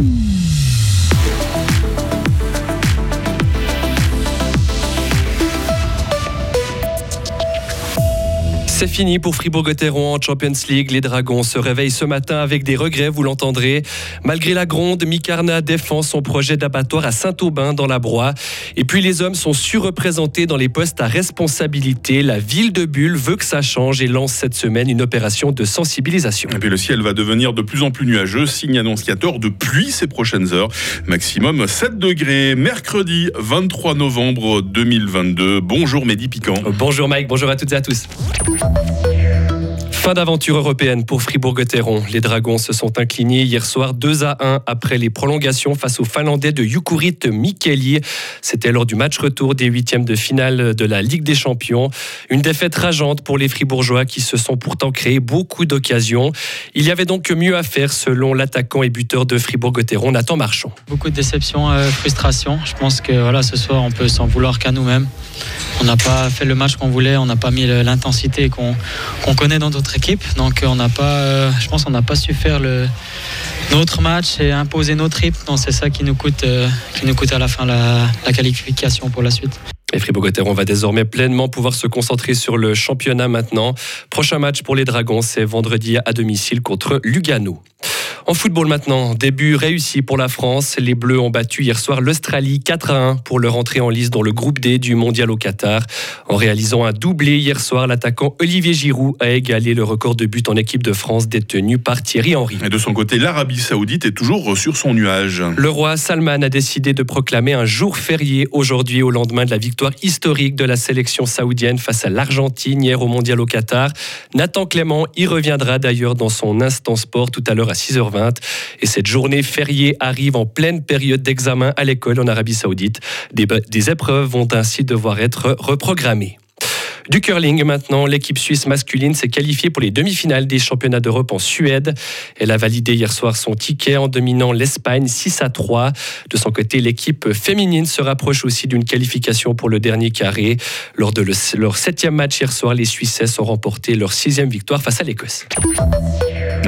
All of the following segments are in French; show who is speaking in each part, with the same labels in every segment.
Speaker 1: Mm-hmm. C'est fini pour Fribourg-Gotteron en Champions League. Les Dragons se réveillent ce matin avec des regrets, vous l'entendrez. Malgré la gronde, Mikarna défend son projet d'abattoir à Saint-Aubin dans la Broye. Et puis les hommes sont surreprésentés dans les postes à responsabilité. La ville de Bulle veut que ça change et lance cette semaine une opération de sensibilisation.
Speaker 2: Et puis le ciel va devenir de plus en plus nuageux, signe annonciateur de pluie ces prochaines heures. Maximum 7 degrés, mercredi 23 novembre 2022. Bonjour Mehdi Piquant.
Speaker 1: Bonjour Mike, bonjour à toutes et à tous. Fin d'aventure européenne pour Fribourg-Gotteron. Les Dragons se sont inclinés hier soir 2 à 1 après les prolongations face aux Finlandais de Jukurit Mikeli. C'était lors du match retour des huitièmes de finale de la Ligue des Champions. Une défaite rageante pour les Fribourgeois qui se sont pourtant créés beaucoup d'occasions. Il y avait donc mieux à faire selon l'attaquant et buteur de Fribourg-Gotteron, Nathan Marchand.
Speaker 3: Beaucoup de déceptions, euh, frustration. Je pense que voilà, ce soir, on peut s'en vouloir qu'à nous-mêmes. On n'a pas fait le match qu'on voulait, on n'a pas mis l'intensité qu'on connaît dans d'autres équipes. Donc on n'a pas, euh, je pense qu'on n'a pas su faire notre match et imposer notre rythme. Donc c'est ça qui nous coûte, euh, qui nous coûte à la fin la, qualification pour la suite.
Speaker 1: Et Fribourg-Gotteron va désormais pleinement pouvoir se concentrer sur le championnat maintenant. Prochain match pour les Dragons, c'est vendredi à domicile contre Lugano. En football maintenant, début réussi pour la France. Les Bleus ont battu hier soir l'Australie 4 à 1 pour leur entrée en lice dans le groupe D du Mondial au Qatar. En réalisant un doublé hier soir, l'attaquant Olivier Giroud a égalé le record de but en équipe de France détenu par Thierry Henry.
Speaker 2: Et de son côté, l'Arabie Saoudite est toujours sur son nuage.
Speaker 1: Le roi Salman a décidé de proclamer un jour férié aujourd'hui au lendemain de la victoire historique de la sélection saoudienne face à l'Argentine hier au Mondial au Qatar. Nathan Clément y reviendra d'ailleurs dans son instant sport tout à l'heure à 6h20. Et cette journée fériée arrive en pleine période d'examen à l'école en Arabie Saoudite. Des, épreuves vont ainsi devoir être reprogrammées. Du curling maintenant, l'équipe suisse masculine s'est qualifiée pour les demi-finales des championnats d'Europe en Suède. Elle a validé hier soir son ticket en dominant l'Espagne 6 à 3. De son côté, l'équipe féminine se rapproche aussi d'une qualification pour le dernier carré. Lors de leur septième match hier soir, les Suissesses ont remporté leur sixième victoire face à l'Écosse.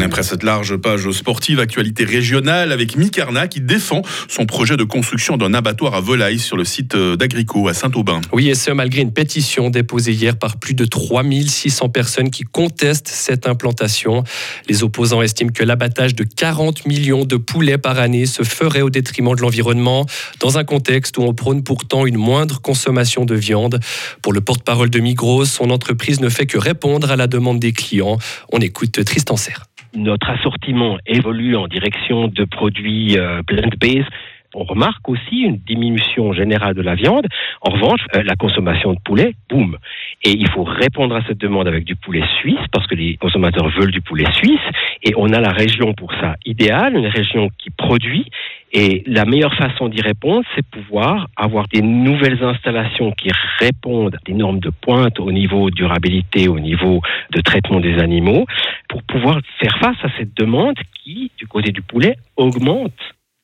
Speaker 2: Après cette large page sportive, actualité régionale avec Micarna qui défend son projet de construction d'un abattoir à volailles sur le site d'Agrico à Saint-Aubin.
Speaker 1: Oui, et ce malgré une pétition déposée hier par plus de 3600 personnes qui contestent cette implantation. Les opposants estiment que l'abattage de 40 millions de poulets par année se ferait au détriment de l'environnement, dans un contexte où on prône pourtant une moindre consommation de viande. Pour le porte-parole de Migros, son entreprise ne fait que répondre à la demande des clients. On écoute Tristan Serre
Speaker 4: notre assortiment évolue en direction de produits euh, plant-based. On remarque aussi une diminution générale de la viande. En revanche, euh, la consommation de poulet, boum. Et il faut répondre à cette demande avec du poulet suisse parce que les consommateurs veulent du poulet suisse. Et on a la région pour ça idéale, une région qui produit et la meilleure façon d'y répondre, c'est pouvoir avoir des nouvelles installations qui répondent à des normes de pointe au niveau durabilité, au niveau de traitement des animaux, pour pouvoir faire face à cette demande qui, du côté du poulet, augmente.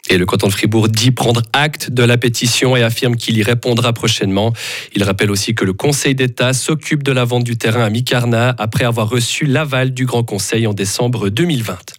Speaker 1: Et le canton de Fribourg dit prendre acte de la pétition et affirme qu'il y répondra prochainement. Il rappelle aussi que le Conseil d'État s'occupe de la vente du terrain à Micarna après avoir reçu l'aval du Grand Conseil en décembre 2020.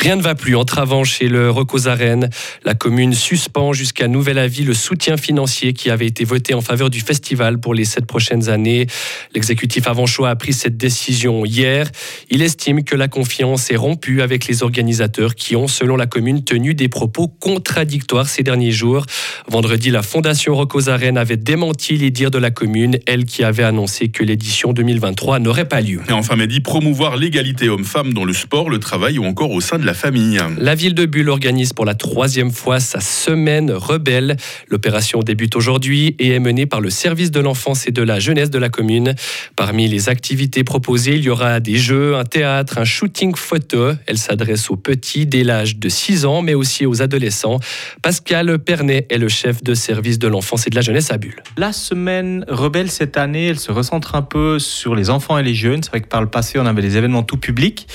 Speaker 1: Rien ne va plus en travant chez le Recosaren. La commune suspend jusqu'à nouvel avis le soutien financier qui avait été voté en faveur du festival pour les sept prochaines années. L'exécutif Avanchois a pris cette décision hier. Il estime que la confiance est rompue avec les organisateurs qui ont, selon la commune, tenu des propos contradictoires ces derniers jours. Vendredi, la Fondation Recosaren avait démenti les dires de la commune, elle qui avait annoncé que l'édition 2023 n'aurait pas lieu.
Speaker 2: Et enfin, dit promouvoir l'égalité homme-femme dans le sport, le travail ou encore au sein de la la famille.
Speaker 1: La ville de Bulle organise pour la troisième fois sa semaine rebelle. L'opération débute aujourd'hui et est menée par le service de l'enfance et de la jeunesse de la commune. Parmi les activités proposées, il y aura des jeux, un théâtre, un shooting photo. Elle s'adresse aux petits dès l'âge de 6 ans, mais aussi aux adolescents. Pascal Pernet est le chef de service de l'enfance et de la jeunesse à Bulle.
Speaker 5: La semaine rebelle cette année, elle se recentre un peu sur les enfants et les jeunes. C'est vrai que par le passé, on avait des événements tout publics,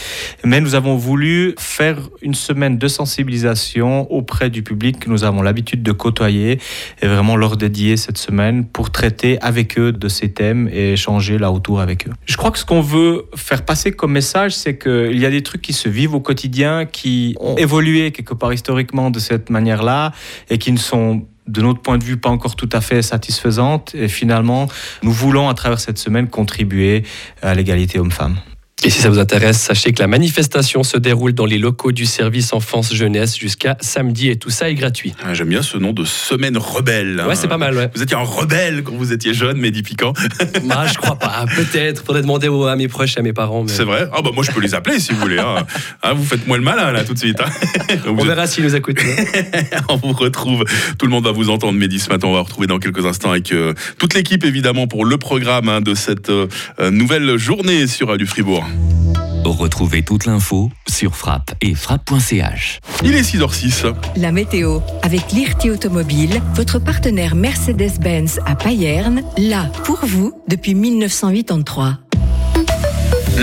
Speaker 5: mais nous avons voulu faire une semaine de sensibilisation auprès du public que nous avons l'habitude de côtoyer et vraiment leur dédier cette semaine pour traiter avec eux de ces thèmes et échanger là autour avec eux. Je crois que ce qu'on veut faire passer comme message, c'est qu'il y a des trucs qui se vivent au quotidien, qui ont évolué quelque part historiquement de cette manière-là et qui ne sont de notre point de vue, pas encore tout à fait satisfaisantes. Et finalement, nous voulons, à travers cette semaine, contribuer à l'égalité homme-femme.
Speaker 1: Et si ça vous intéresse, sachez que la manifestation se déroule dans les locaux du service enfance-jeunesse jusqu'à samedi et tout ça est gratuit.
Speaker 2: Ah, J'aime bien ce nom de semaine rebelle.
Speaker 1: Ouais, c'est pas mal, ouais.
Speaker 2: Vous étiez un rebelle quand vous étiez jeune, Mehdi Piquant.
Speaker 1: Bah, je crois pas. Peut-être. Faudrait demander à mes proches à mes parents. mais-
Speaker 2: C'est vrai Ah bah moi je peux les appeler si vous voulez. hein. Ah, vous faites moi le malin là tout de suite. hein.
Speaker 1: On
Speaker 2: Vous
Speaker 1: verra s'ils nous écoutent.
Speaker 2: on vous retrouve. Tout le monde va vous entendre, Mehdi, ce matin. On va vous retrouver dans quelques instants avec euh, toute l'équipe, évidemment, pour le programme hein, de cette euh, euh, nouvelle journée sur Radio Fribourg.
Speaker 6: Retrouvez toute l'info sur frappe et frappe.ch.
Speaker 2: Il est 6h06.
Speaker 7: La météo, avec Lirti Automobile, votre partenaire Mercedes-Benz à Payerne, là pour vous depuis 1983.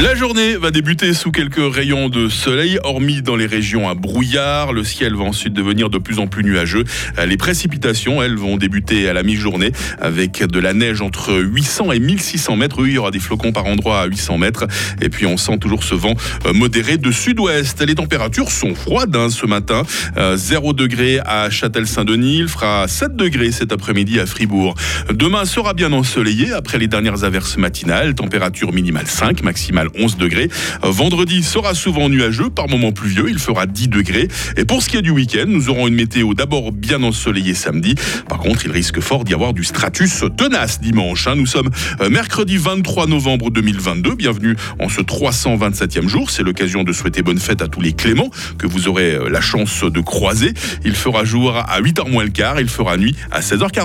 Speaker 2: La journée va débuter sous quelques rayons de soleil, hormis dans les régions à brouillard. Le ciel va ensuite devenir de plus en plus nuageux. Euh, Les précipitations, elles, vont débuter à la mi-journée avec de la neige entre 800 et 1600 mètres. Oui, il y aura des flocons par endroit à 800 mètres. Et puis on sent toujours ce vent euh, modéré de sud-ouest. Les températures sont froides hein, ce matin. Euh, 0 degré à Châtel-Saint-Denis. Il fera 7 degrés cet après-midi à Fribourg. Demain sera bien ensoleillé après les dernières averses matinales. Température minimale 5, maximale 11 degrés. Vendredi sera souvent nuageux, par moments pluvieux. Il fera 10 degrés. Et pour ce qui est du week-end, nous aurons une météo d'abord bien ensoleillée samedi. Par contre, il risque fort d'y avoir du stratus tenace dimanche. hein. Nous sommes euh, mercredi 23 novembre 2022. Bienvenue en ce 327e jour. C'est l'occasion de souhaiter bonne fête à tous les Cléments que vous aurez euh, la chance de croiser. Il fera jour à 8h moins le quart. Il fera nuit à 16h40.